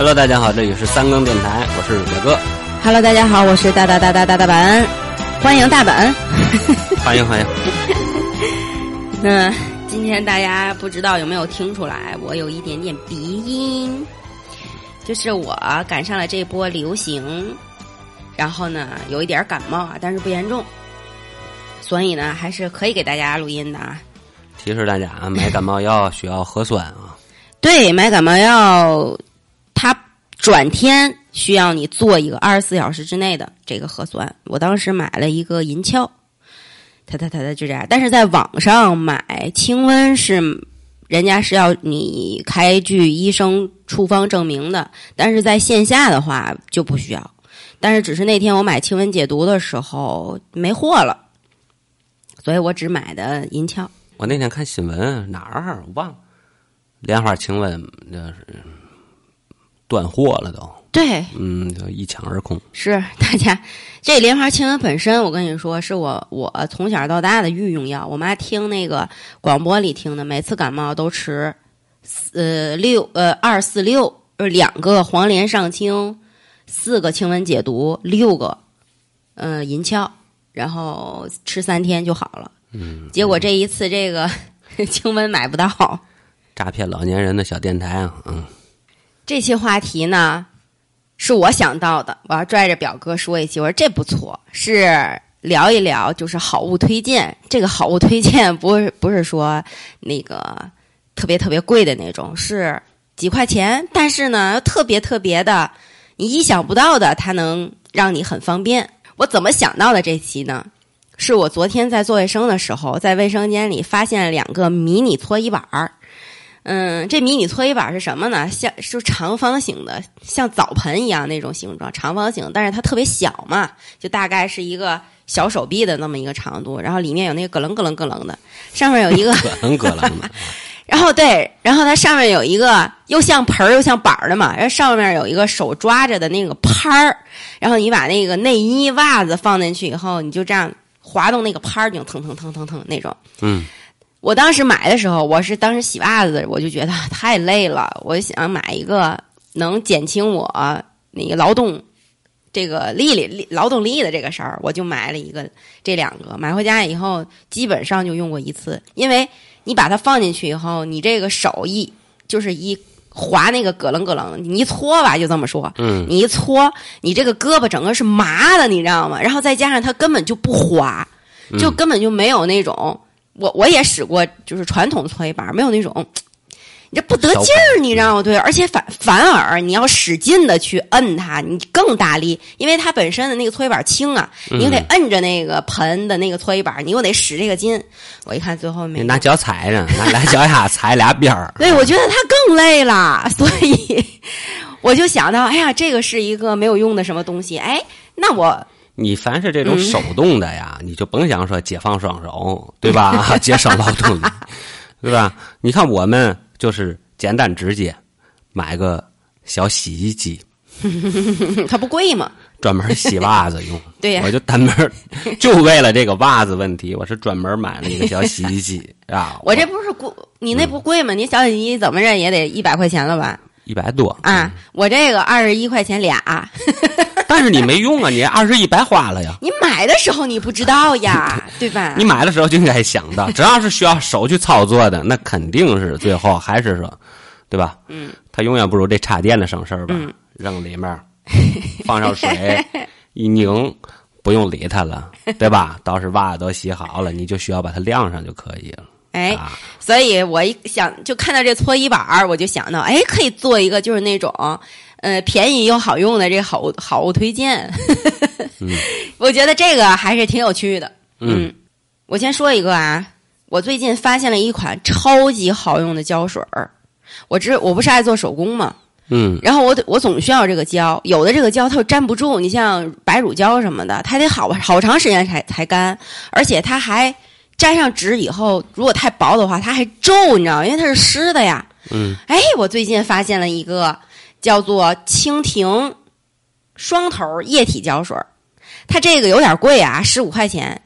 Hello，大家好，这里是三更电台，我是伟哥。Hello，大家好，我是大大大大大大本，欢迎大本。欢迎欢迎。那，今天大家不知道有没有听出来，我有一点点鼻音，就是我赶上了这波流行，然后呢有一点感冒啊，但是不严重，所以呢还是可以给大家录音的啊。提示大家啊，买感冒药需要核酸啊。对，买感冒药，它转天需要你做一个二十四小时之内的这个核酸。我当时买了一个银翘，它它它它就这样。但是在网上买清瘟是，人家是要你开具医生处方证明的，但是在线下的话就不需要。但是只是那天我买清瘟解毒的时候没货了，所以我只买的银翘。我那天看新闻哪儿我忘了，莲花清瘟那是断货了都，对，嗯，就一抢而空。是大家这莲花清瘟本身，我跟你说，是我我从小到大的御用药。我妈听那个广播里听的，每次感冒都吃呃六呃二四六，呃两个黄连上清，四个清瘟解毒，六个呃银翘，然后吃三天就好了。嗯，结果这一次这个 清瘟买不到。诈骗老年人的小电台啊，嗯，这期话题呢，是我想到的，我要拽着表哥说一期，我说这不错，是聊一聊，就是好物推荐。这个好物推荐不是不是说那个特别特别贵的那种，是几块钱，但是呢特别特别的，你意想不到的，它能让你很方便。我怎么想到的这期呢？是我昨天在做卫生的时候，在卫生间里发现两个迷你搓衣板儿。嗯，这迷你搓衣板是什么呢？像是长方形的，像澡盆一样那种形状，长方形，但是它特别小嘛，就大概是一个小手臂的那么一个长度，然后里面有那个咯楞咯楞咯楞的，上面有一个，咯楞咯楞的。然后对，然后它上面有一个又像盆儿又像板儿的嘛，然后上面有一个手抓着的那个拍儿，然后你把那个内衣袜子放进去以后，你就这样滑动那个拍儿，就腾腾腾腾腾那种。嗯，我当时买的时候，我是当时洗袜子，我就觉得 太累了，我想买一个能减轻我那个劳动这个力力劳动力的这个事儿，我就买了一个这两个。买回家以后，基本上就用过一次，因为你把它放进去以后，你这个手一就是一划那个咯楞咯楞，你一搓吧，就这么说，嗯，你一搓，你这个胳膊整个是麻的，你知道吗？然后再加上它根本就不滑，就根本就没有那种。我我也使过，就是传统搓衣板，没有那种，你这不得劲儿，你知道吗？对，而且反反而你要使劲的去摁它，你更大力，因为它本身的那个搓衣板轻啊，你又得摁着那个盆的那个搓衣板，你又得使这个劲。我一看最后没你拿脚踩着，拿俩脚丫踩俩边儿。对，我觉得它更累了，所以我就想到，哎呀，这个是一个没有用的什么东西，哎，那我你凡是这种手动的呀，你就甭想说解放双手，对吧？节省劳动力，对吧？你看我们就是简单直接，买个小洗衣机，它不贵吗，专门洗袜子用。对呀我就单门就为了这个袜子问题，我是专门买了一个小洗衣机啊。我这不是贵，你那不贵吗？你小洗衣机怎么着也得一百块钱了吧？一百多啊，我这个二十一块钱俩。但是你没用啊，你二十一白花了呀。你买的时候你不知道呀，对吧？你买的时候就应该想到，只要是需要手去操作的，那肯定是最后还是说，对吧？嗯，它永远不如这插电的省事儿吧？嗯扔里面，放上水，一拧，不用理它了，对吧？到时袜子都洗好了，你就需要把它晾上就可以了。哎，啊，所以我一想就看到这搓衣板儿，我就想到，哎，可以做一个就是那种，呃，便宜又好用的这个好物好物推荐。我觉得这个还是挺有趣的。嗯我先说一个啊，我最近发现了一款超级好用的胶水儿。我知我不是爱做手工嘛，嗯然后我得我总需要这个胶，有的这个胶它又粘不住，你像白乳胶什么的，它得好好长时间才才干，而且它还粘上纸以后，如果太薄的话，它还皱，你知道？因为它是湿的呀。嗯，哎，我最近发现了一个叫做蜻蜓双头液体胶水，它这个有点贵啊，十五块钱，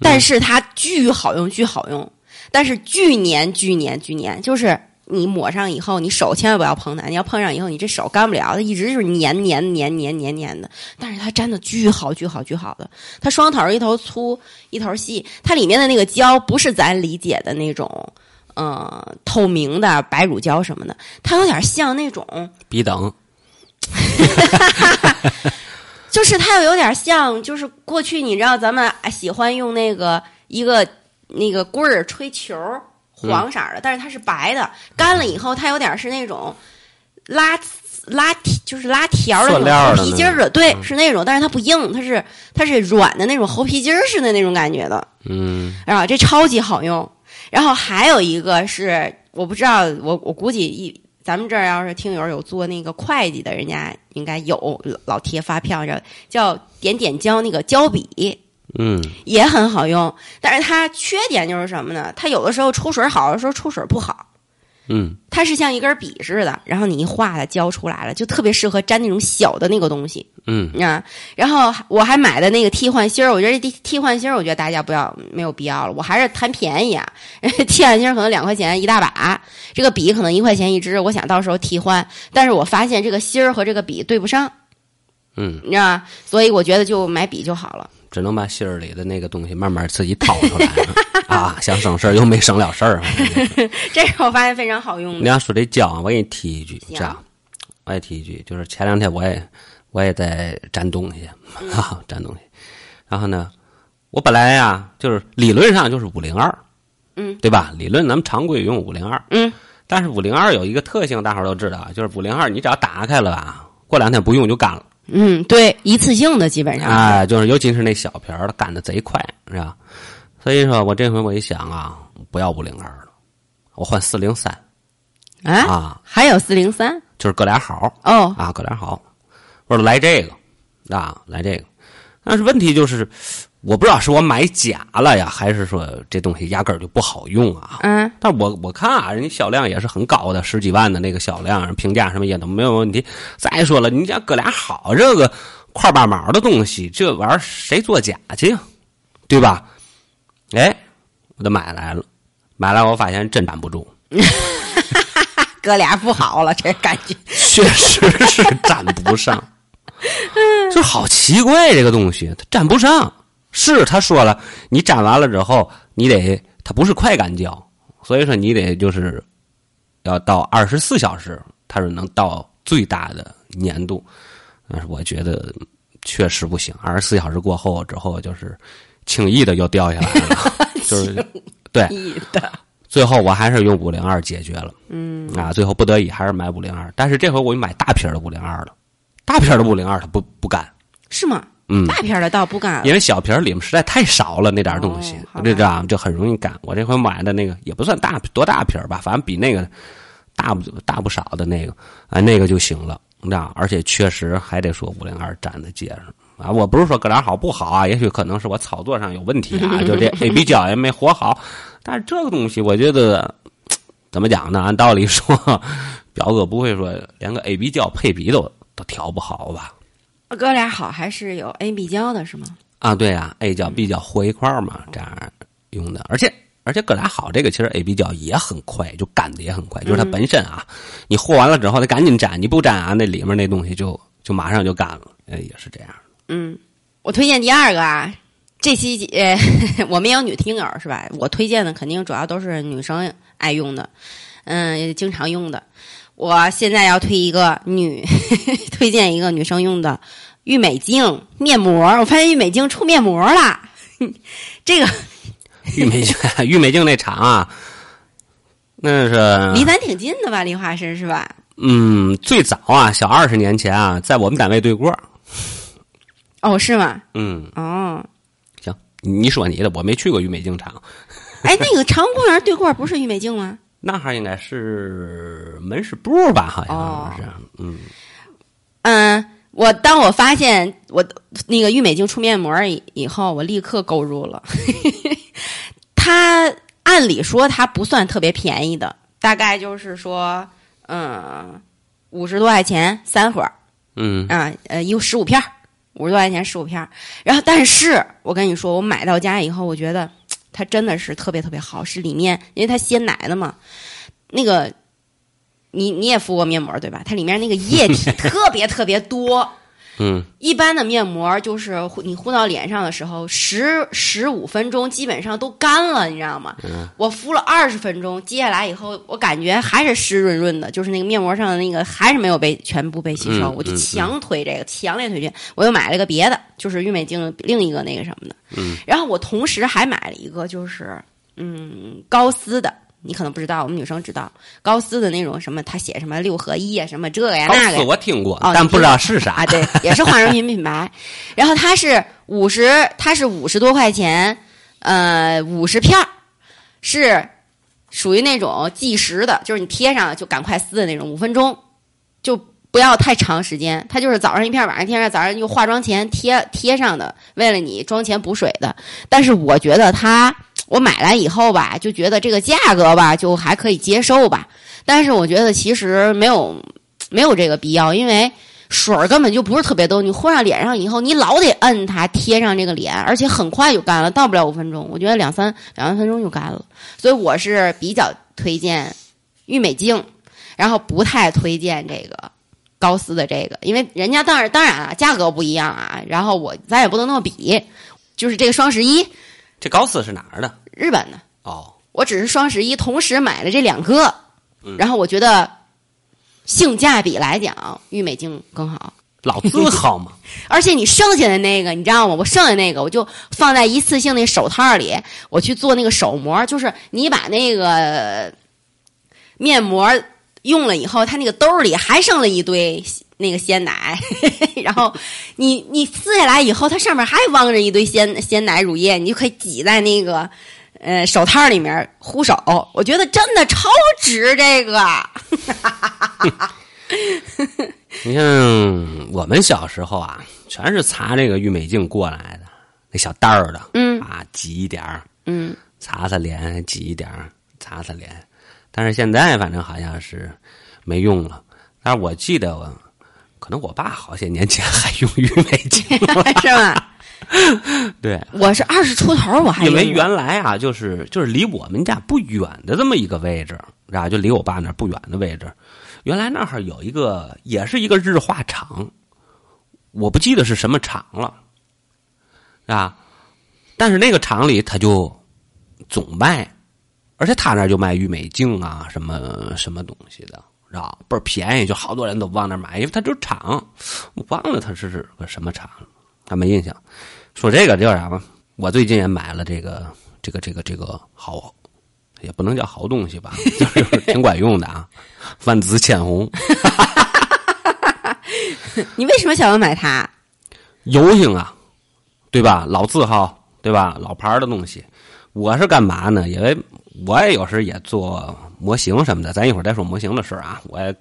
但是它巨好用，巨好用，但是巨粘巨粘巨粘，就是你抹上以后，你手千万不要碰它，你要碰上以后，你这手干不了，它一直就是粘粘粘粘粘粘的。但是它粘的巨好巨好巨好的，它双头一头粗一头细，它里面的那个胶不是咱理解的那种。呃，透明的白乳胶什么的，它有点像那种比等，就是它又有点像，就是过去你知道咱们喜欢用那个一个那个棍儿吹球，黄色的，但是它是白的，干了以后它有点是那种拉拉就是拉条的那种猴皮筋儿的，对，是那种，但是它不硬，它是它是软的那种猴皮筋儿似的那种感觉的，嗯，啊，这超级好用。然后还有一个是，我不知道，我我估计一咱们这儿要是听友有做那个会计的，人家应该有老贴发票，叫叫点点胶那个胶笔，嗯，也很好用。但是它缺点就是什么呢？它有的时候出水好，有的时候出水不好。嗯，它是像一根笔似的，然后你一画它胶出来了，就特别适合粘那种小的那个东西。嗯啊，然后我还买的那个替换芯儿，我觉得这替换芯儿，我觉得大家不要没有必要了，我还是贪便宜啊。替换芯儿可能两块钱一大把，这个笔可能一块钱一支，我想到时候替换，但是我发现这个芯儿和这个笔对不上。嗯，你知道所以我觉得就买笔就好了。只能把芯儿里的那个东西慢慢自己掏出来啊，想省事儿又没省了事儿。这个我发现非常好用。你要说这胶，我给你提一句，这样，我也提一句，就是前两天我也我也在粘东西啊，粘东西。然后呢，我本来呀，就是理论上就是五零二，嗯，对吧？理论咱们常规用五零二，嗯，但是五零二有一个特性，大伙儿都知道，就是五零二你只要打开了吧，过两天不用就干了。嗯，对，一次性的基本上。哎，就是尤其是那小瓶儿，它干的贼快，是吧？所以说我这回我一想啊，不要五零二了，我换四零三。啊啊，还有四零三，就是哥俩好哦啊，哥俩好。我说来这个啊，来这个，但是问题就是，我不知道是我买假了呀，还是说这东西压根儿就不好用啊？嗯，但我我看啊，人家销量也是很高的，十几万的那个销量，评价什么也都没有问题。再说了，你家哥俩好这个块八毛的东西，这玩意儿谁做假去呀？对吧？哎，我就买来了，买来我发现真粘不住。哥俩不好了，这感觉确实是粘不上，就好奇怪这个东西，它粘不上。是他说了，你粘完了之后，你得它不是快干胶，所以说你得就是要到二十四小时，它是能到最大的粘度。但是我觉得确实不行，二十四小时过后之后，就是轻易的就掉下来了，就是对。最后我还是用五零二解决了，嗯啊，最后不得已还是买五零二，但是这回我买大瓶的五零二了，大瓶的五零二它不不干，是吗？嗯，大瓶的倒不干，因为小瓶里面实在太少了那点东西，哦这这样就很容易干。我这回买的那个也不算大多大瓶吧，反正比那个大不大不少的那个啊那个就行了，你知道，而且确实还得说五零二粘在结上啊。我不是说搁哪好不好啊，也许可能是我操作上有问题啊，就这 A B 胶也没活好。但是这个东西，我觉得怎么讲呢？按道理说，表哥不会说连个 A B 胶配比都都调不好吧？哥俩好还是有 A B 胶的是吗？啊，对啊、a 胶 B 胶和一块儿嘛，这样用的。而且而且哥俩好，这个其实 A B 胶也很快，就干的也很快。就是它本身啊，你和完了之后，得赶紧粘，你不粘啊，那里面那东西就就马上就干了。哎，也是这样。嗯，我推荐第二个啊。这期呃，我们也有女听友是吧？我推荐的肯定主要都是女生爱用的，嗯，也经常用的。我现在要推一个女，推荐一个女生用的郁美净面膜。我发现郁美净出面膜了，这个 郁美净，郁美净那厂啊，那是离咱挺近的吧？梨花市是吧？嗯，最早啊，小二十年前啊，在我们单位对过。哦，是吗？嗯，哦，行，你说你的，我没去过郁美净厂，哎，那个长公园对过不是郁美净吗？那还应该是门市部吧？好哦像是，嗯。嗯，我当我发现我那个郁美净出面膜以以后，我立刻购入了。它按理说它不算特别便宜的，大概就是说，嗯，五十多块钱三盒嗯。啊，呃，有十五片儿五十多块钱十五片儿。然后，但是我跟你说，我买到家以后，我觉得它真的是特别特别好，是里面因为它鲜奶的嘛，那个你你也敷过面膜对吧？它里面那个液体 特别特别多。嗯，一般的面膜就是你敷到脸上的时候，十十五分钟基本上都干了，你知道吗？嗯我敷了二十分钟，接下来以后我感觉还是湿润润的，就是那个面膜上的那个还是没有被全部被吸收，我就强推这个，强烈推荐。我又买了个别的，就是郁美净另一个那个什么的。嗯，然后我同时还买了一个，就是嗯高丝的。你可能不知道，我们女生知道高丝的那种什么，他写什么六合一啊，什么这呀那个呀，我听过哦，但不知道是啥啊，。对，也是化妆品品牌。然后它是五十，它是五十多块钱，呃，五十片儿，是属于那种计时的，就是你贴上就赶快撕的那种，五分钟就不要太长时间。它就是早上一片，晚上一片，早上就化妆前贴贴上的，为了你妆前补水的。但是我觉得它，我买来以后吧，就觉得这个价格吧，就还可以接受吧。但是我觉得其实没有没有这个必要，因为水儿根本就不是特别多。你混上脸上以后，你老得摁它贴上这个脸，而且很快就干了，到不了五分钟。我觉得两三两三分钟就干了，所以我是比较推荐郁美净，然后不太推荐这个高丝的这个，因为人家当然当然啊，价格不一样啊。然后我咱也不能那么比，就是这个双十一这高斯是哪儿的？日本的。哦，我只是双十一同时买了这两个，嗯然后我觉得性价比来讲，郁美净更好。老字号嘛。而且你剩下的那个，你知道吗？我剩下那个，我就放在一次性那手套里，我去做那个手膜。就是你把那个面膜用了以后，它那个兜里还剩了一堆那个鲜奶，然后你你撕下来以后，它上面还汪着一堆鲜鲜奶乳液，你就可以挤在那个呃手套里面护手。我觉得真的超值这个。你像我们小时候啊，全是擦这个郁美净过来的，那小袋儿的，嗯啊，挤一点儿，嗯，擦擦脸，挤一点儿，擦擦脸。但是现在反正好像是没用了。但是我记得我，可能我爸好些年前还用郁美净，是吧？对，我是二十出头，我还因为原来啊，就是就是离我们家不远的这么一个位置，然后就离我爸那不远的位置，原来那儿有一个也是一个日化厂，我不记得是什么厂了，啊，但是那个厂里他就总卖，而且他那就卖郁美净啊，什么什么东西的，知道倍儿便宜，就好多人都往那儿买，因为它就是厂，我忘了它是是个什么厂了，还没印象。说这个叫啥吧？我最近也买了这个这个这个这个好，也不能叫好东西吧，就是 挺管用的啊。万紫千红 你为什么想要买它？油性啊，对吧？老字号，对吧？老牌儿的东西。我是干嘛呢？因为我也有时也做模型什么的，咱一会儿再说模型的事儿啊。我也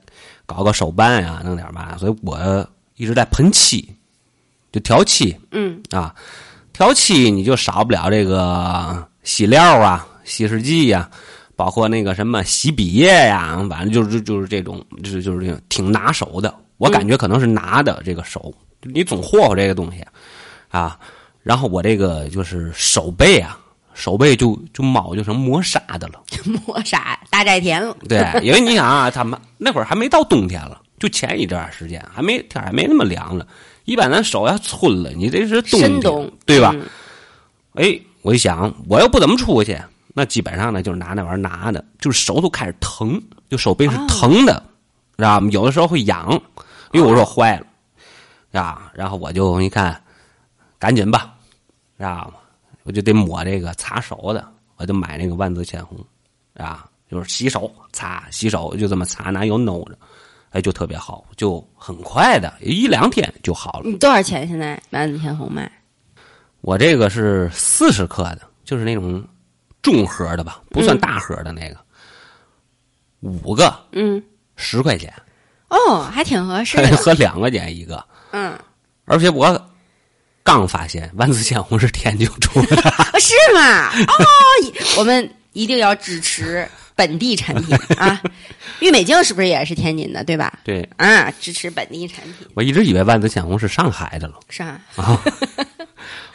搞个手办呀、弄点嘛，所以我一直在喷漆，就调漆。嗯啊，调漆你就少不了这个洗料啊、稀释剂呀、包括那个什么洗笔液呀，反正就是就是这种，就是就是这种挺拿手的。我感觉可能是拿的这个手，你总霍霍这个东西啊。然后我这个就是手背啊，手背就就毛就成磨砂的了。磨砂大寨田了。对，因为你想啊，他们那会儿还没到冬天了，就前一段时间还没天还没那么凉了。一般咱手要皴了，你这是冬天，深冬对吧？嗯哎，我一想，我又不怎么出去，那基本上呢就是拿那玩意儿拿的，就是手都开始疼，就手背是疼的，知道吗？有的时候会痒，因为我说坏了，啊，然后我就一看，赶紧吧，知道吗？我就得抹这个擦手的，我就买那个万紫千红，啊，就是洗手擦，洗手就这么擦，拿油弄着，哎，就特别好，就很快的，一两天就好了。你多少钱？现在万紫千红卖？我这个是四十克的，就是那种重盒的吧，不算大盒的那个，五个嗯，十块钱，哦，还挺合适的。合两块钱一个。嗯，而且我刚发现万紫千红是天津出的，哦 是吗？哦，我们一定要支持本地产品啊！郁美净是不是也是天津的，对吧？对啊，支持本地产品我一直以为万紫千红是上海的了，是啊？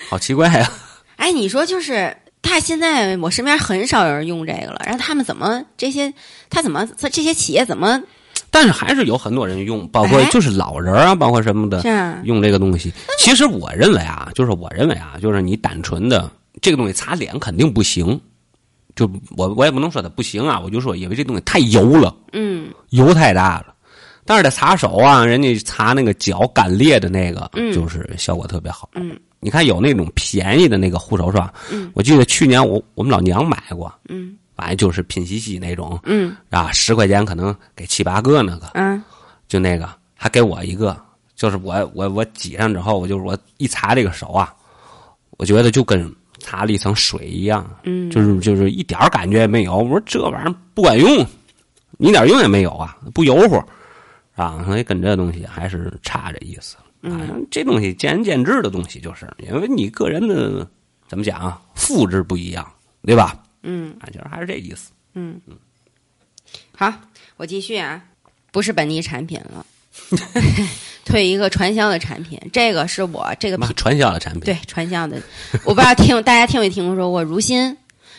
好奇怪啊！哎，你说就是他现在我身边很少有人用这个了，然后他们怎么这些他怎么这些企业怎么但是还是有很多人用，包括哎就是老人啊，包括什么的用这个东西。其实我认为啊，就是我认为啊，就是你单纯的这个东西擦脸肯定不行。就我我也不能说它不行啊，我就说因为这东西太油了，嗯油太大了。但是它擦手啊，人家擦那个脚干裂的那个，嗯就是效果特别好。嗯你看有那种便宜的那个护手霜，嗯我记得去年我我们老娘买过，嗯反正就是拼夕夕那种嗯啊，十块钱可能给七八个那个，嗯就那个还给我一个，就是我我我挤上之后，我就是我一擦这个手啊，我觉得就跟擦了一层水一样，嗯，就是就是一点感觉也没有。我说这玩意儿不管用，一点用也没有啊，不油乎啊，所以跟这东西还是差这意思。啊，这东西见仁见智的东西，就是因为你个人的怎么讲啊，肤质不一样，对吧？嗯啊，就是还是这意思。嗯嗯，好，我继续啊，不是本地产品了，推一个传销的产品，这个是我这个传销的产品，对传销的，我不知道听大家听没听说过如新。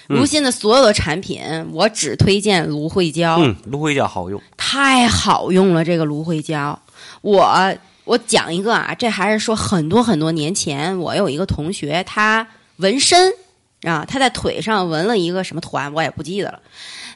如新的所有的产品，我只推荐芦荟胶。嗯，芦荟胶好用。太好用了，这个芦荟胶。我我讲一个啊，这还是说很多很多年前，我有一个同学，他纹身啊，他在腿上纹了一个什么图案，我也不记得了。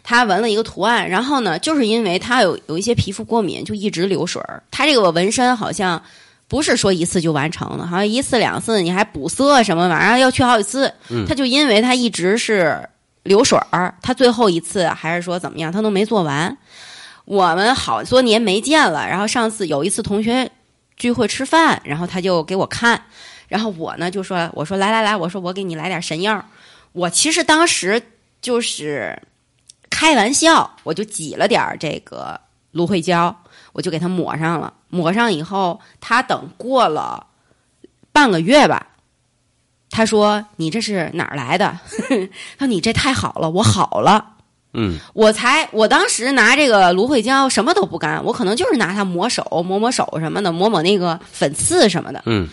他纹了一个图案，然后呢，就是因为他有有一些皮肤过敏，就一直流水儿。他这个纹身好像不是说一次就完成了，好像一次两次你还补色什么玩意儿要去好几次。他就因为他一直是流水儿，他最后一次还是说怎么样，他都没做完。我们好多年没见了，然后上次有一次同学聚会吃饭，然后他就给我看，然后我呢就说，我说来来来，我说我给你来点神药。我其实当时就是开玩笑，我就挤了点这个芦荟胶，我就给他抹上了。抹上以后，他等过了半个月吧，他说：“你这是哪儿来的？”他 说：“你这太好了，我好了。”嗯我才，我当时拿这个芦荟胶什么都不干，我可能就是拿它抹手、抹抹手什么的，抹抹那个粉刺什么的。嗯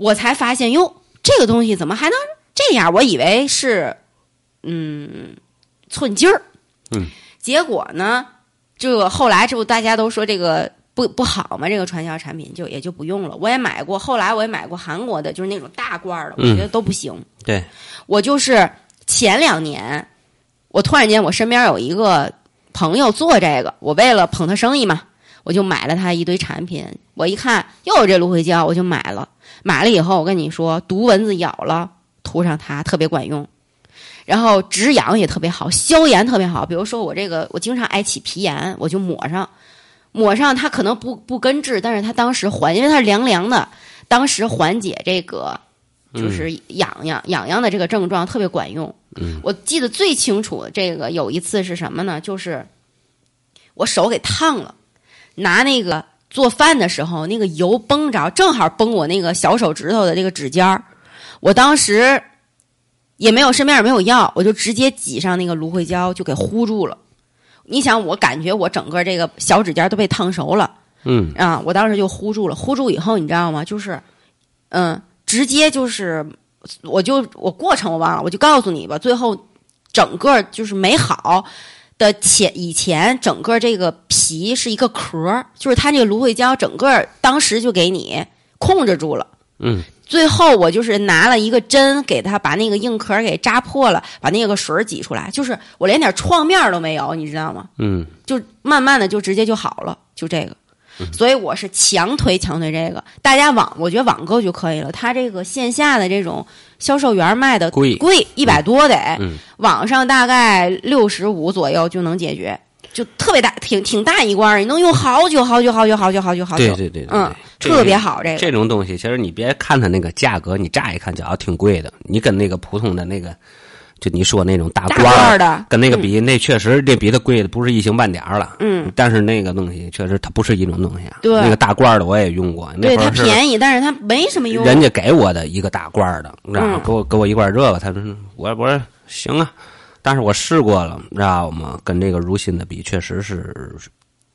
我才发现，哟，这个东西怎么还能这样？我以为是，嗯，寸劲儿。嗯。结果呢，这个后来这不大家都说这个不不好嘛，这个传销产品就也就不用了。我也买过，后来我也买过韩国的，就是那种大罐儿的，我嗯觉得都不行。对，我就是前两年，我突然间我身边有一个朋友做这个，我为了捧他生意嘛，我就买了他一堆产品。我一看又有这芦荟胶，我就买了。买了以后，我跟你说，毒蚊子咬了，涂上它特别管用。然后止痒也特别好，消炎特别好。比如说我这个，我经常爱起皮炎，我就抹上，抹上它可能不不根治，但是它当时缓，因为它是凉凉的，当时缓解这个就是痒痒痒痒的这个症状特别管用。嗯，我记得最清楚的这个有一次是什么呢？就是我手给烫了，拿那个做饭的时候，那个油崩着，正好崩我那个小手指头的这个指尖儿。我当时也没有身边也没有药，我就直接挤上那个芦荟胶，就给糊住了。你想，我感觉我整个这个小指尖都被烫熟了。嗯啊，我当时就糊住了，糊住以后你知道吗？就是，嗯，直接就是，我就我过程我忘了，我就告诉你吧，最后整个就是没好的前以前整个这个皮是一个壳，就是它这个芦荟胶整个当时就给你控制住了。嗯最后我就是拿了一个针给它把那个硬壳给扎破了，把那个水儿挤出来，就是我连点创面都没有，你知道吗？嗯就慢慢的就直接就好了，就这个。所以我是强推强推这个，大家网我觉得网购就可以了。它这个线下的这种销售员卖的贵。贵一百多得，嗯。网上大概六十五左右就能解决，就特别大，挺挺大一罐，你能用好久好久好久好久好久好久。对对对对嗯，特别好这个。这种东西，其实你别看它那个价格，你乍一看觉得挺贵的，你跟那个普通的那个，就你说那种大大罐儿的跟那个比，那确实这比它贵的不是一星半点儿了。嗯，但是那个东西确实它不是一种东西啊。对那个大罐儿的我也用过，那对它便宜，但是它没什么用。人家给我的一个大罐儿的，你知道吗嗯？给我给我一罐儿这个，他说我我说行啊，但是我试过了，你知道吗？跟这个如新的比，确实是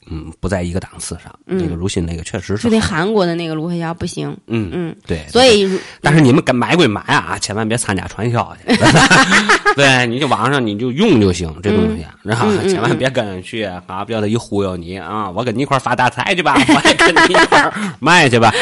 嗯，不在一个档次上。嗯那个如新那个确实是就那韩国的那个芦荟胶不行，嗯嗯，对，所以但是你们敢买归买啊，千万别参加传销去。对，你就网上你就用就行，这东西，然后千万别跟着去啊，不要他一忽悠你啊，我跟你一块发大财去吧，我也跟你一块 卖去吧，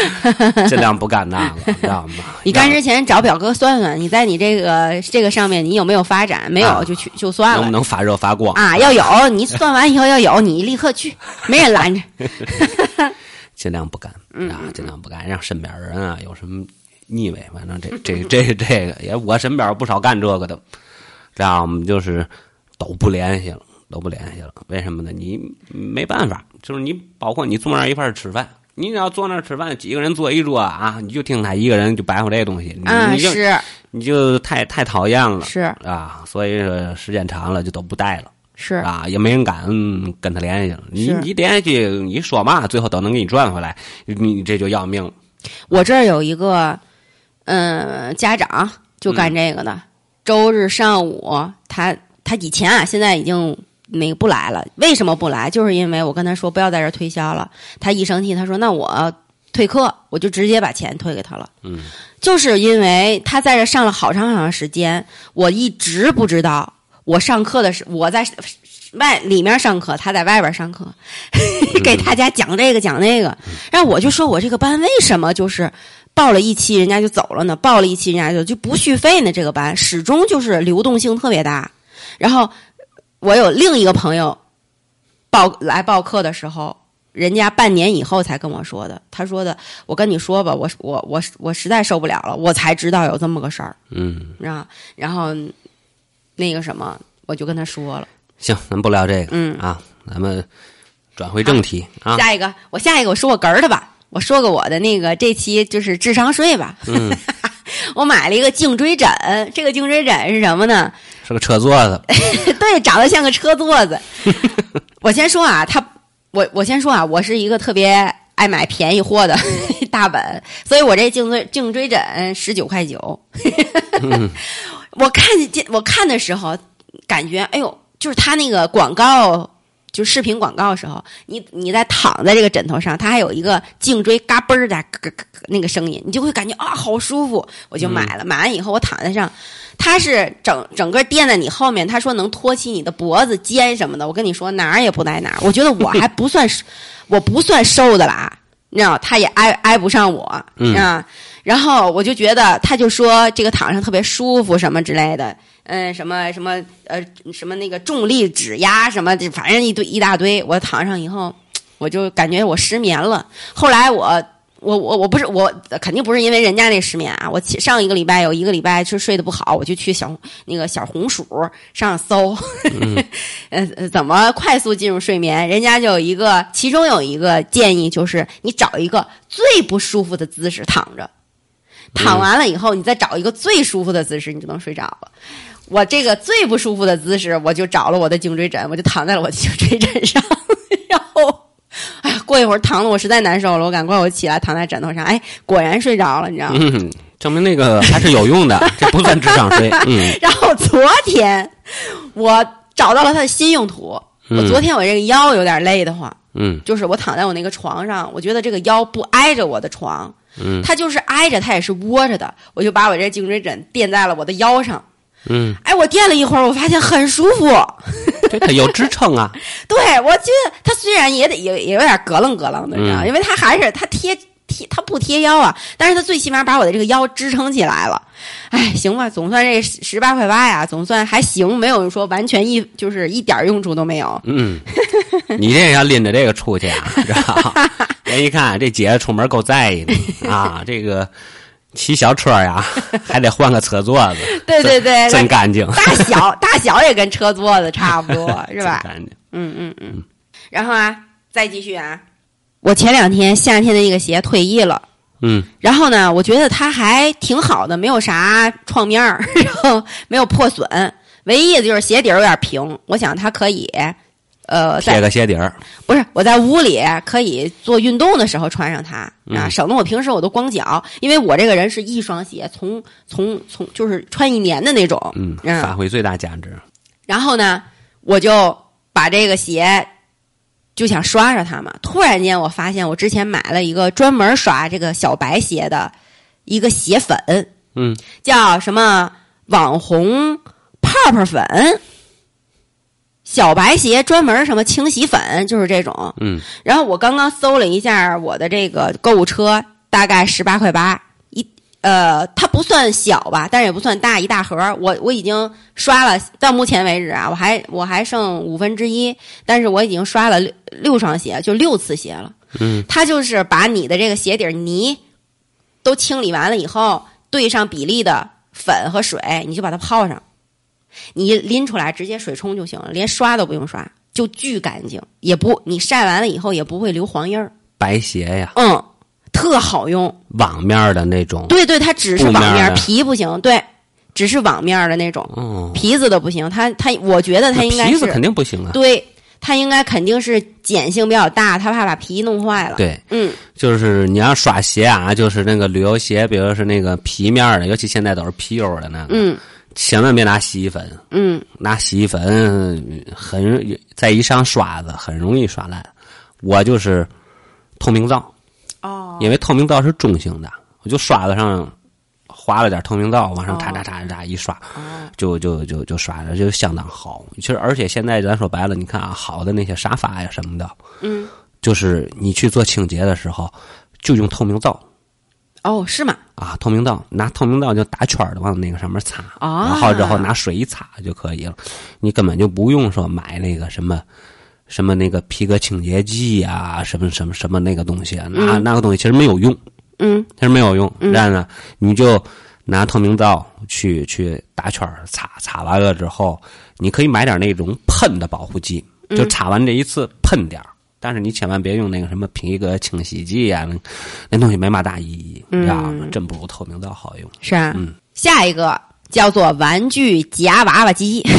尽量不干那个，知道吗？你干之前找表哥算算，你在你这个这个上面你有没有发展？没有啊就去就算了能不能发热发光啊。要有，你算完以后要有，你立刻去，没人拦着。尽量不干嗯啊，尽量不干，让身边人啊有什么腻味，反正这这这这个也我身边不少干这个的，这样我们就是都不联系了，都不联系了。为什么呢？你没办法，就是你包括你坐那儿一块吃饭，你只要坐那儿吃饭，几个人坐一桌啊，你就听他一个人就白活这东西，你就是你就太太讨厌了，是啊，所以说时间长了就都不带了。是，啊，也没人敢嗯跟他联系了。你你联系，你说嘛，最后都能给你赚回来，你这就要命了。我这儿有一个，嗯，家长就干这个的。周日上午，他他以前啊，现在已经那个不来了。为什么不来？就是因为我跟他说不要在这儿推销了。他一生气，他说那我退课，我就直接把钱退给他了。嗯，就是因为他在这上了好长好长时间，我一直不知道。我上课的时，我在外里面上课，他在外边上课，给大家讲这个讲那个。然后我就说我这个班为什么就是报了一期人家就走了呢？报了一期人家就就不续费呢？这个班始终就是流动性特别大。然后我有另一个朋友报来报课的时候，人家半年以后才跟我说的。他说的，我跟你说吧，我我我我实在受不了了，我才知道有这么个事儿。嗯，啊，然后那个什么，我就跟他说了。行，咱不聊这个，嗯啊，咱们转回正题啊。下一个，我下一个我说我哏儿的吧，我说个我的那个这期就是智商税吧。嗯，我买了一个颈椎枕，这个颈椎枕是什么呢？是个车座子，对，长得像个车座子。我先说啊，他，我我先说啊，我是一个特别爱买便宜货的大本，所以我这颈椎颈椎枕十九块九。我看见我看的时候，感觉哎呦，就是他那个广告。就视频广告的时候，你你在躺在这个枕头上，它还有一个颈椎嘎嘣儿的咯咯咯那个声音，你就会感觉啊好舒服，我就买了。买完以后我躺在上，它是整整个垫在你后面，他说能托起你的脖子、肩什么的。我跟你说哪儿也不带哪儿，我觉得我还不算我不算瘦的啦，你知道，他也挨挨不上我嗯啊。然后我就觉得，他就说这个躺上特别舒服什么之类的。嗯，什么什么呃，什么那个重力指压什么，反正一堆一大堆。我躺上以后，我就感觉我失眠了。后来我我我我不是我肯定不是因为人家那失眠啊。我上一个礼拜有一个礼拜是睡得不好，我就去小那个小红薯上搜，呃、嗯、怎么快速进入睡眠？人家就有一个，其中有一个建议就是你找一个最不舒服的姿势躺着，躺完了以后，你再找一个最舒服的姿势，你就能睡着了。我这个最不舒服的姿势，我就找了我的颈椎枕，我就躺在了我的 颈椎枕上，然后，哎呀，过一会儿躺的我实在难受了，我赶快我起来躺在枕头上，哎，果然睡着了，你知道吗？嗯，证明那个还是有用的，这不算智商 税。嗯，然后昨天我找到了它的新用途，我昨天我这个腰有点累的慌，嗯，就是我躺在我那个床上，我觉得这个腰不挨着我的床，嗯，它就是挨着，它也是窝着的，我就把我这颈椎枕垫在了我的腰上。嗯，哎，我垫了一会儿，我发现很舒服。对，它有支撑啊。对，我觉得它虽然也得也也有点咯楞咯楞的，你知道，嗯、因为它还是它贴贴它不贴腰啊，但是它最起码把我的这个腰支撑起来了。哎，行吧，总算这十八块八呀，总算还行，没有说完全一就是一点用处都没有。嗯，你这要拎着这个出去啊，知道？人一看这姐出门够在意的啊，这个。骑小车呀，还得换个车座子。对对对，真干净。大小大小也跟车座子差不多，是吧？干净。嗯嗯嗯。然后啊，再继续啊，我前两天夏天的那个鞋退役了。嗯。然后呢，我觉得它还挺好的，没有啥创面儿，然后没有破损，唯一的就是鞋底儿有点平。我想它可以。呃，贴个鞋底儿，不是我在屋里可以做运动的时候穿上它啊，嗯、省得我平时我都光脚，因为我这个人是一双鞋，从从从就是穿一年的那种，嗯，发挥最大价值。然后呢，我就把这个鞋就想刷刷它嘛。突然间，我发现我之前买了一个专门刷这个小白鞋的一个鞋粉，嗯，叫什么网红泡泡粉。小白鞋专门什么清洗粉，就是这种。嗯，然后我刚刚搜了一下我的这个购物车，大概十八块八一，呃，它不算小吧，但是也不算大，一大盒。我我已经刷了，到目前为止啊，我还我还剩五分之一，但是我已经刷了六六双鞋，就六次鞋了。嗯，它就是把你的这个鞋底泥都清理完了以后，兑上比例的粉和水，你就把它泡上。你拎出来直接水冲就行了，连刷都不用刷，就巨干净，也不你晒完了以后也不会留黄印儿。白鞋呀，嗯，特好用。网面的那种。对对，它只是网面皮不行，对，只是网面的那种，哦，皮子的不行。它它，我觉得它应该皮子肯定不行啊。对，它应该肯定是碱性比较大，它怕把皮弄坏了。对，嗯，就是你要耍鞋啊，就是那个旅游鞋，比如是那个皮面的，尤其现在都是皮油的那个，嗯千万别拿洗衣粉，嗯，拿洗衣粉很容易再一上刷子很容易刷烂。我就是透明皂，哦，因为透明皂是中性的，我就刷子上划了点透明皂，往上哦嚓嚓嚓嚓一刷，哦，就就就就刷的就相当好。其实而且现在咱说白了，你看啊，好的那些沙发呀什么的，嗯，就是你去做清洁的时候，就用透明皂哦，是吗？啊，透明皂拿透明皂就打圈的往那个上面擦，啊然后之后拿水一擦就可以了，你根本就不用说买那个什么。什么那个皮革清洁剂呀、什么什么什么那个东西啊，那、那个东西其实没有用，嗯其实没有用。然后呢，你就拿透明皂去去打圈儿擦，擦完了之后，你可以买点那种喷的保护剂，就擦完这一次喷点儿但是你千万别用那个什么皮革清洗剂呀、那那东西没嘛大意义，你知道吗？真不如透明皂好用。是啊。嗯下一个叫做玩具夹娃娃机。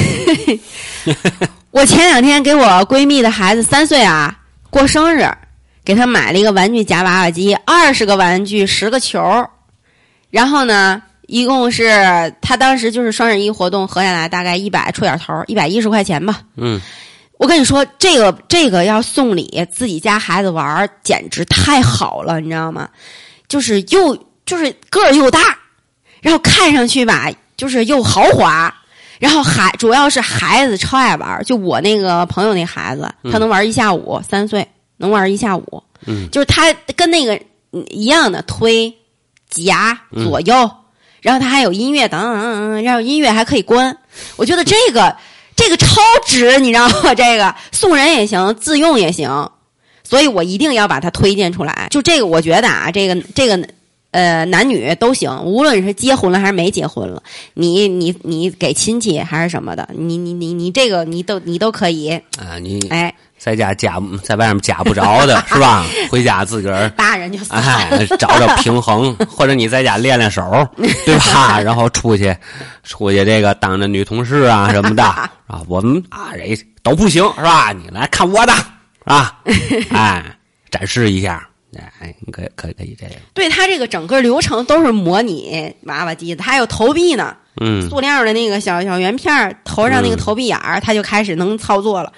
我前两天给我闺蜜的孩子三岁啊过生日，给她买了一个玩具夹娃娃机，二十个玩具，十个球，然后呢，一共是她当时就是双十一活动合下来大概一百出点头，一百一十块钱吧。嗯，我跟你说，这个这个要送礼，自己家孩子玩简直太好了，你知道吗？就是又就是个儿又大，然后看上去吧，就是又豪华，然后孩主要是孩子超爱玩。就我那个朋友那孩子，他能玩一下午，三岁能玩一下午。嗯，就是他跟那个嗯一样的推、夹、左右，然后他还有音乐，等等等等，然后音乐还可以关。我觉得这个这个超值，你知道吗？这个送人也行，自用也行，所以我一定要把它推荐出来。就这个，我觉得啊，这个这个呃，男女都行，无论是结婚了还是没结婚了，你你你给亲戚还是什么的，你你你你这个你都你都可以，啊，你哎，在家夹在外面夹不着的是吧？回家自个儿 大人就。哎，找找平衡，或者你在家练练手，对吧？然后出去，出去这个当着女同事啊什么的 啊，我们啊人都不行是吧？你来看我的啊，哎，展示一下，哎，你可以可以可以这样，对它这个整个流程都是模拟娃娃机的，它还有投币呢，嗯塑料的那个小小圆片儿投上那个嗯投币眼儿，它就开始能操作了。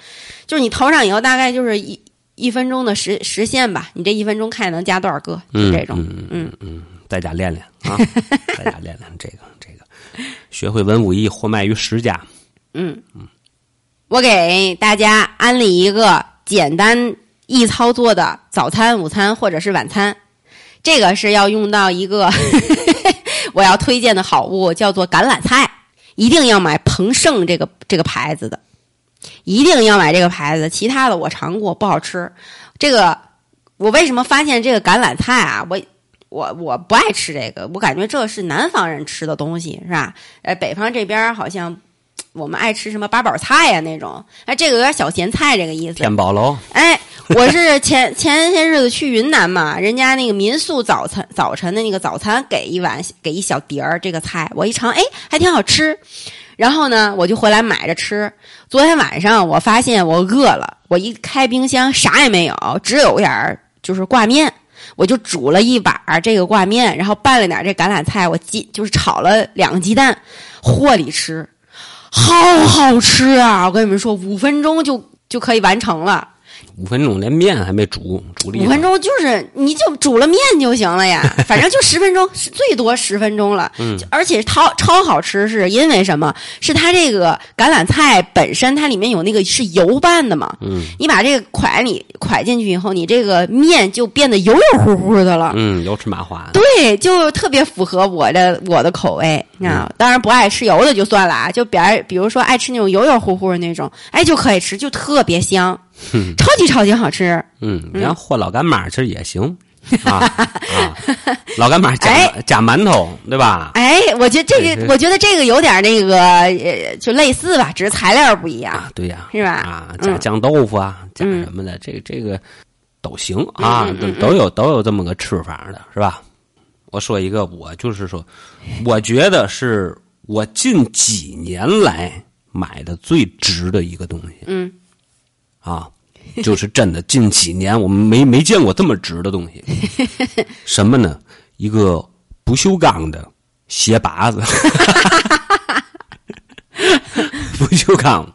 就是你投上以后，大概就是一一分钟的时实现吧，你这一分钟看能加多少个，就嗯这种。嗯嗯嗯，在家练练啊，在家练练这个这个，学会文武艺，货卖于十家。嗯嗯，我给大家安利一个简单易操作的早餐、午餐或者是晚餐。这个是要用到一个 我要推荐的好物，叫做橄榄菜，一定要买彭盛这个这个牌子的，一定要买这个牌子。其他的我尝过，不好吃。这个我为什么发现这个橄榄菜啊？我我我不爱吃这个，我感觉这是南方人吃的东西，是吧？呃，北方这边好像我们爱吃什么八宝菜呀、那种，哎，这个有点小咸菜这个意思。天宝楼，哎，我是前前些日子去云南嘛，人家那个民宿早餐早晨的那个早餐给一碗给一小碟儿这个菜，我一尝，哎，还挺好吃。然后呢，我就回来买着吃。昨天晚上我发现我饿了，我一开冰箱啥也没有，只有点儿就是挂面，我就煮了一碗儿这个挂面，然后拌了点儿这橄榄菜，我鸡就是炒了两个鸡蛋，和里吃，好好吃啊！我跟你们说，五分钟就就可以完成了。五分钟连面还没煮，煮五分钟就是你就煮了面就行了呀，反正就十分钟，是最多十分钟了。嗯，而且超超好吃，是因为什么？是它这个橄榄菜本身它里面有那个是油拌的嘛。嗯，你把这个蒯里蒯进去以后，你这个面就变得油油乎乎的了。嗯，油吃麻花。对，就特别符合我的我的口味啊。当然不爱吃油的就算了啊，就比比如说爱吃那种油油乎乎的那种，哎就可以吃，就特别香。超级超级好吃，嗯，你要和老干妈其实也行 啊啊，老干妈加加馒头，对吧？哎，我觉得这个，我觉得这个有点那个，呃，就类似吧，只是材料不一样。啊，对呀，是吧？啊，加酱豆腐啊，加什么的，这个这个都行啊，都都有都有这么个吃法的，是吧？我说一个，我就是说，我觉得是我近几年来买的最值的一个东西。嗯。啊，就是真的，近几年我们没没见过这么值的东西。什么呢？一个不锈钢的鞋拔子，不锈钢，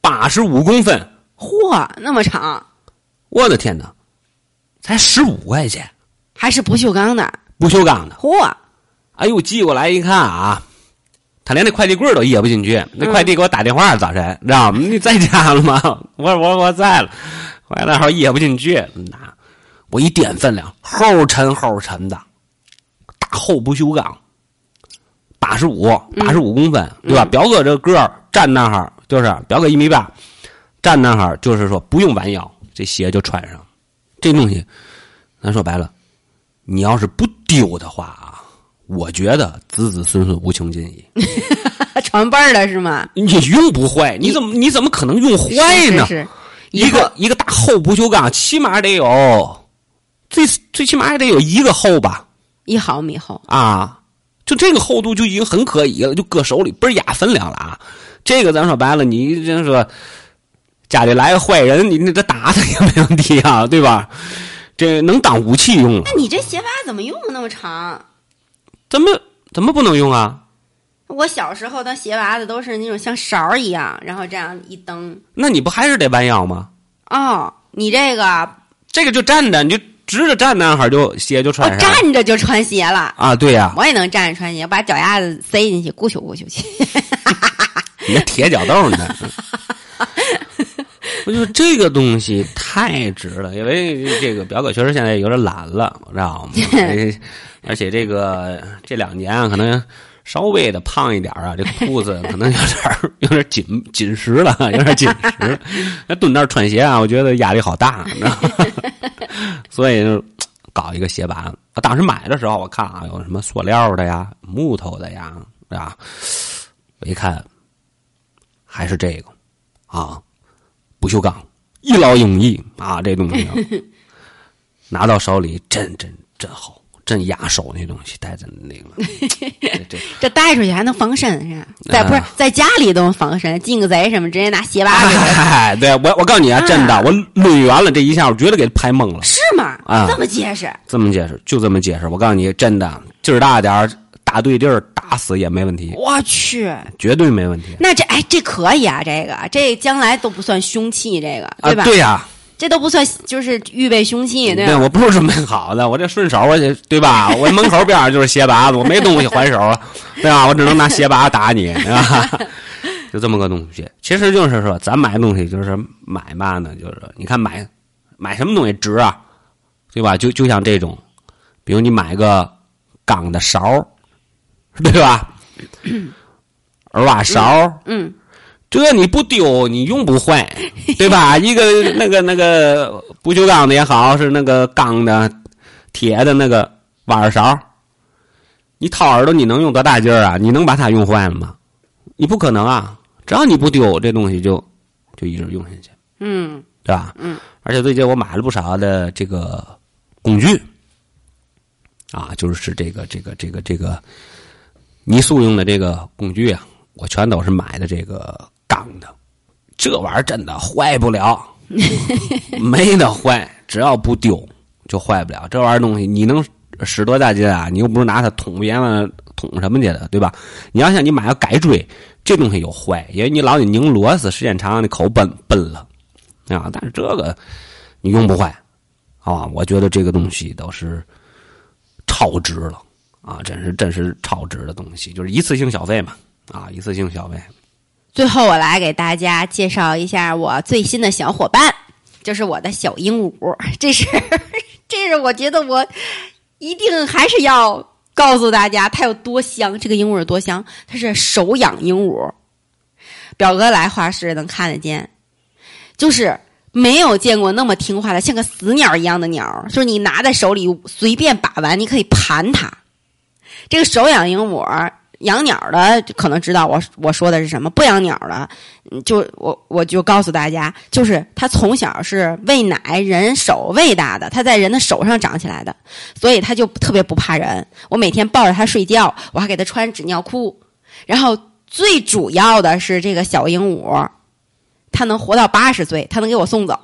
八十五公分，嚯，那么长！我的天哪，才十五块钱，还是不锈钢的，不锈钢的，嚯！哎呦，寄过来一看啊。他连那快递柜都掖不进去，那快递给我打电话，早晨知道吗？你在家了吗？我说我我在了，回来后掖不进去，那我一点分量，齁沉齁沉的，大厚不锈钢，八十五八十五公分，对吧？表哥这个站那哈就是表哥一米八，站那哈就是说不用弯腰，这鞋就穿上。这东西，咱说白了，你要是不丢的话啊。我觉得子子孙孙无穷尽矣，传辈儿了是吗？你用不坏，你怎么你怎么可能用坏呢？是一个一个大厚不锈钢，起码得有最最起码也得有一个厚吧，一毫米厚啊！就这个厚度就已经很可以了，就搁手里倍儿压分量了啊！这个咱说白了，你就说家里来个坏人，你那这打他也没问题啊，对吧？这能当武器用。那你这鞋拔怎么用的那么长？怎么怎么不能用啊？我小时候的鞋拔子都是那种像勺一样，然后这样一蹬。那你不还是得弯腰吗？哦，你这个这个就站着，你就直着站那哈，就鞋就穿上。站着就穿鞋了啊？对呀，我也能站着穿鞋，把脚丫子塞进去，咕咻咕咻去。你那铁脚豆呢？我就这个东西太值了，因为这个表哥确实现在有点懒了，知道吗？而且这个这两年可能稍微的胖一点啊，这裤子可能有点有点紧紧实了，有点紧实。那蹲那穿鞋啊，我觉得压力好大，你知道吗？所以就搞一个鞋拔。当时买的时候，我看啊，有什么塑料的呀、木头的呀，啊，我一看还是这个啊。不锈钢，一劳永逸啊！这东西 拿到手里真真真好，真压手那东西，带着那个，这这带出去还能防身是吧？在不是在家里都能防身，进个贼什么直接拿鞋拔子。哎，对我我告诉你啊，真的，我抡圆了这一下，我绝对给他拍懵了。是吗？啊，这么结实？这么结实？就这么结实？我告诉你，真的，劲儿大点儿。打对地儿，打死也没问题。我去，绝对没问题。那这哎，这可以啊，这个这将来都不算凶器，这个对吧？对呀，这都不算，就是预备凶器，对吧？我不是准备好的，我这顺手，我对吧？我门口边上就是鞋拔子，我没东西还手，对吧？我只能拿鞋拔打你，对吧？就这么个东西。其实就是说，咱买东西就是买嘛呢？就是你看买买什么东西值啊？对吧？就就像这种，比如你买个钢的勺。对吧？耳挖勺，嗯，这你不丢，你用不坏，对吧？一个那个那个不锈钢的也好，是那个钢的、铁的那个挖耳勺，你掏耳朵，你能用多大劲儿啊？你能把它用坏了吗？你不可能啊！只要你不丢，这东西就就一直用下去，嗯，对吧？嗯，而且最近我买了不少的这个工具，啊，就是这个这个这个这个。泥塑用的这个工具啊，我全都是买的这个钢的，这玩意儿真的坏不了，没得坏，只要不丢就坏不了。这玩意儿东西你能使多大劲啊？你又不是拿它捅别人、捅什么去的，对吧？你要像你买个改锥，这东西有坏，因为你老得拧螺丝，时间长了口崩崩了，啊。但是这个你用不坏啊，我觉得这个东西都是超值了啊，真是真是超值的东西，就是一次性消费嘛啊，一次性消费。最后，我来给大家介绍一下我最新的小伙伴，就是我的小鹦鹉。这是，这是我觉得我一定还是要告诉大家，它有多香。这个鹦鹉有多香？它是手养鹦鹉。表哥来画室能看得见，就是没有见过那么听话的，像个死鸟一样的鸟。就是你拿在手里随便把玩，你可以盘它。这个手养鹦鹉。养鸟的可能知道我我说的是什么，不养鸟的，就我我就告诉大家，就是它从小是喂奶人手喂大的，它在人的手上长起来的，所以它就特别不怕人。我每天抱着它睡觉，我还给它穿纸尿裤。然后最主要的是这个小鹦鹉，它能活到八十岁，它能给我送走。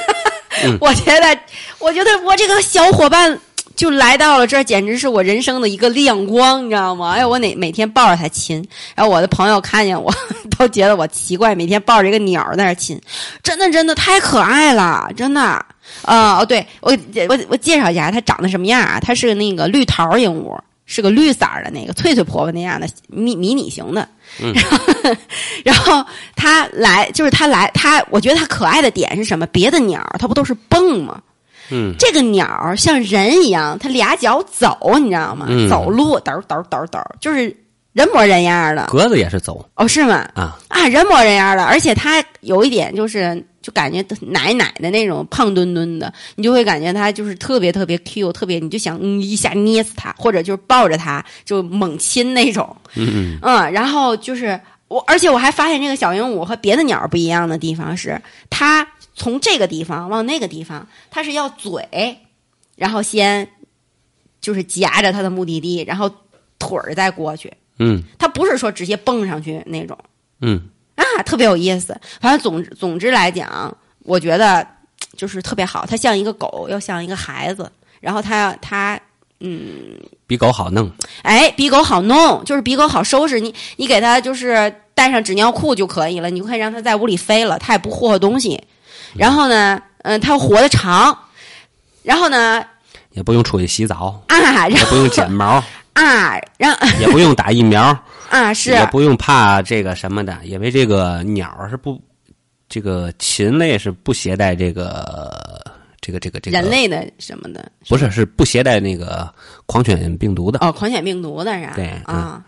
我觉得，我觉得我这个小伙伴。就来到了这儿，简直是我人生的一个亮光，你知道吗？哎，我哪每天抱着它亲，然后我的朋友看见我 都觉得我奇怪，每天抱着一个鸟在那亲，真的真的太可爱了，真的。啊，哦，对我我我介绍一下它长得什么样啊？它是那个绿桃鹦鹉，是个绿色的那个翠翠婆婆那样的迷迷你型的。然后，然后它来就是它来它，我觉得它可爱的点是什么？别的鸟它不都是蹦吗？嗯，这个鸟像人一样，它俩脚走，你知道吗？走路抖抖抖抖，就是人模人样的。鸽子也是走哦，是吗？啊啊，人模人样的，而且它有一点就是，就感觉奶奶的那种胖墩墩的，你就会感觉它就是特别特别 Q，特别你就想一下捏死它，或者就是抱着它就猛亲那种。嗯嗯，然后就是我，而且我还发现这个小鹦鹉和别的鸟不一样的地方是它。从这个地方往那个地方，它是要嘴，然后先就是夹着它的目的地，然后腿儿再过去。嗯，它不是说直接蹦上去那种。嗯啊，特别有意思。反正总总之来讲，我觉得就是特别好。它像一个狗，又像一个孩子。然后它它嗯，比狗好弄。哎，比狗好弄，就是比狗好收拾。你你给它就是带上纸尿裤就可以了，你就可以让它在屋里飞了，它也不霍霍东西。然后呢，嗯，它活得长，然后呢，也不用出去洗澡啊，也不用剪毛啊，让也不用打疫苗啊，是也不用怕这个什么的，因为这个鸟是不，这个禽类是不携带这个这个这个这个人类的什么的，不是是不携带那个狂犬病毒的哦，狂犬病毒的是吧对啊。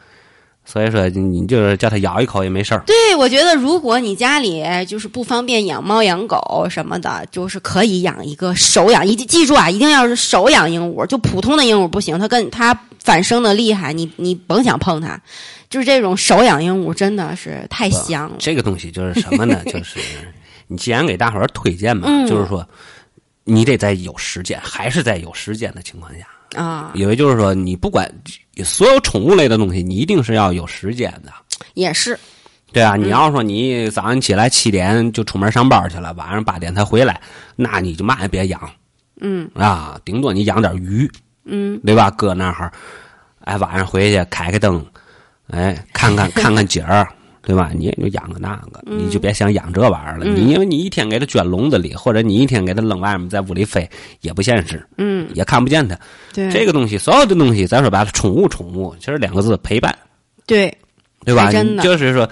所以说，你就是叫它咬一口也没事儿。对，我觉得如果你家里就是不方便养猫养狗什么的，就是可以养一个手养。一记住啊，一定要是手养鹦鹉，就普通的鹦鹉不行，它跟它反生的厉害，你 你甭想碰它。就是这种手养鹦鹉真的是太香了。这个东西就是什么呢？就是你既然给大伙儿推荐嘛，就是说你得在有时间，还是在有时间的情况下。啊，因为就是说，你不管所有宠物类的东西，你一定是要有时间的。也是，对啊，你要说你早上起来七点就出门上班去了，晚上八点才回来，那你就嘛也别养。嗯啊，顶多你养点鱼，嗯，对吧？搁那儿，哎，晚上回去开开灯，哎，看看 看看景儿。对吧？你也就养个那个，你就别想养这玩意儿了。你因为你一天给它圈笼子里，或者你一天给它扔外面，在屋里飞，也不现实。嗯，也看不见它。对，这个东西，所有的东西，咱说白了，宠物，宠物，其实两个字，陪伴。对，对吧？真的，就是说，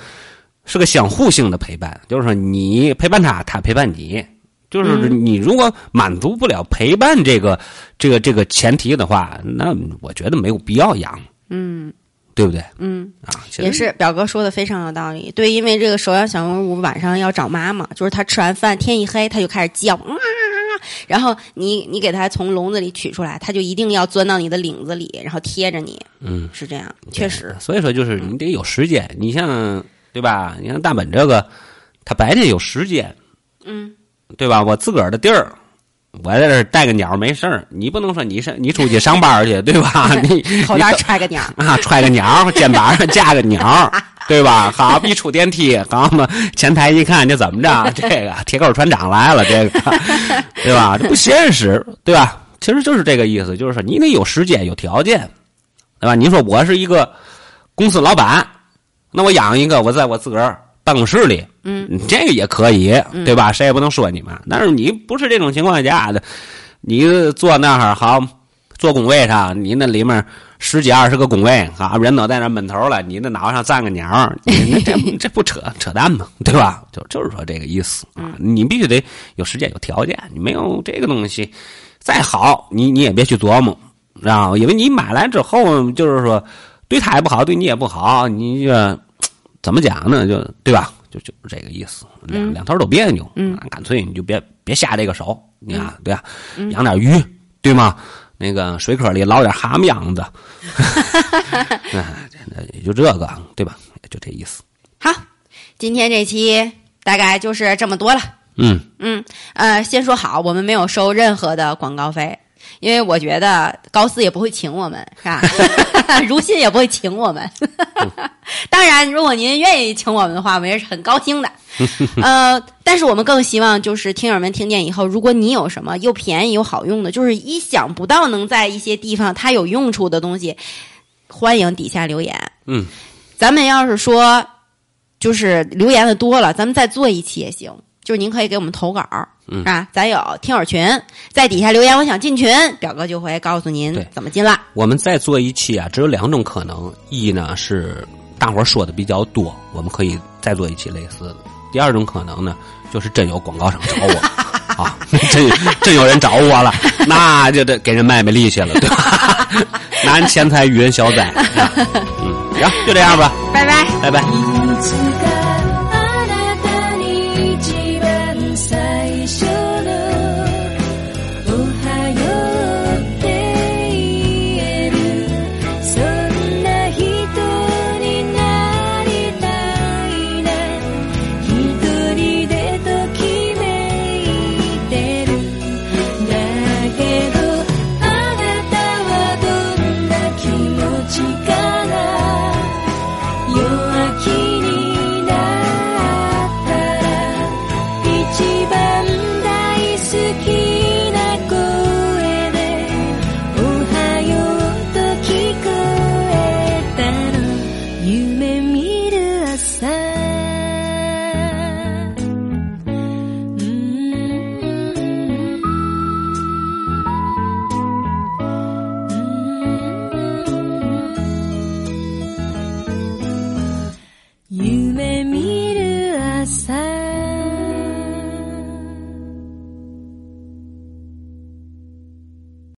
是个相互性的陪伴。就是说，你陪伴它，它陪伴你。就是你如果满足不了陪伴这个、这个、这个前提的话，那我觉得没有必要养。嗯。对不对？嗯啊，也是表哥说的非常有道理。对，因为这个手养小鹦鹉晚上要找妈妈，就是它吃完饭天一黑，它就开始叫，啊然后你你给它从笼子里取出来，它就一定要钻到你的领子里，然后贴着你。嗯，是这样，确实。所以说，就是你得有时间。你像对吧？你像大本这个，他白天有时间，嗯，对吧？我自个儿的地儿。我在这带个鸟没事儿，你不能说你上你出去上班去，对吧？你口袋揣个鸟啊，揣个鸟，肩膀上架个鸟，对吧？好，一出电梯，好嘛，前台一看，这怎么着？这个铁钩船长来了，这个，对吧？这不现实，对吧？其实就是这个意思，就是说你得有时间、有条件，对吧？你说我是一个公司老板，那我养一个，我在我自个儿办公室里，嗯，这个也可以，对吧？谁也不能说你们。但是你不是这种情况下的，你坐那儿好，坐工位上，你那里面十几二十个工位啊，人都在那闷头了，你那脑上站个鸟，你这 这不扯扯淡吗？对吧？就就是说这个意思啊，你必须得有时间有条件，你没有这个东西，再好你你也别去琢磨，知道吗？因为你买来之后，就是说对他也不好，对你也不好，你这怎么讲呢？就对吧？就就是这个意思，两两头都别扭，嗯，干脆你就别别下这个手，你看对吧？养点鱼，对吗？那个水坑里捞点蛤蟆样子，哎，也就这个，对吧？就这意思。好，今天这期大概就是这么多了。嗯嗯，呃，先说好，我们没有收任何的广告费，因为我觉得高斯也不会请我们，是吧？如新也不会请我们。当然，如果您愿意请我们的话，我们也是很高兴的。呃，但是我们更希望就是听友们听见以后，如果你有什么又便宜又好用的，就是意想不到能在一些地方它有用处的东西，欢迎底下留言。嗯，咱们要是说就是留言的多了，咱们再做一期也行。就是您可以给我们投稿，嗯啊，咱有听友群，在底下留言，我想进群，表哥就会告诉您对怎么进啦。我们再做一期啊，只有两种可能：一呢是大伙儿说的比较多，我们可以再做一期类似的；第二种可能呢，就是真有广告商找我啊，真真有人找我了，那就得给人卖卖力气了，对吧？拿人钱财与人消灾。啊嗯，行，就这样吧，拜拜。拜拜。いつか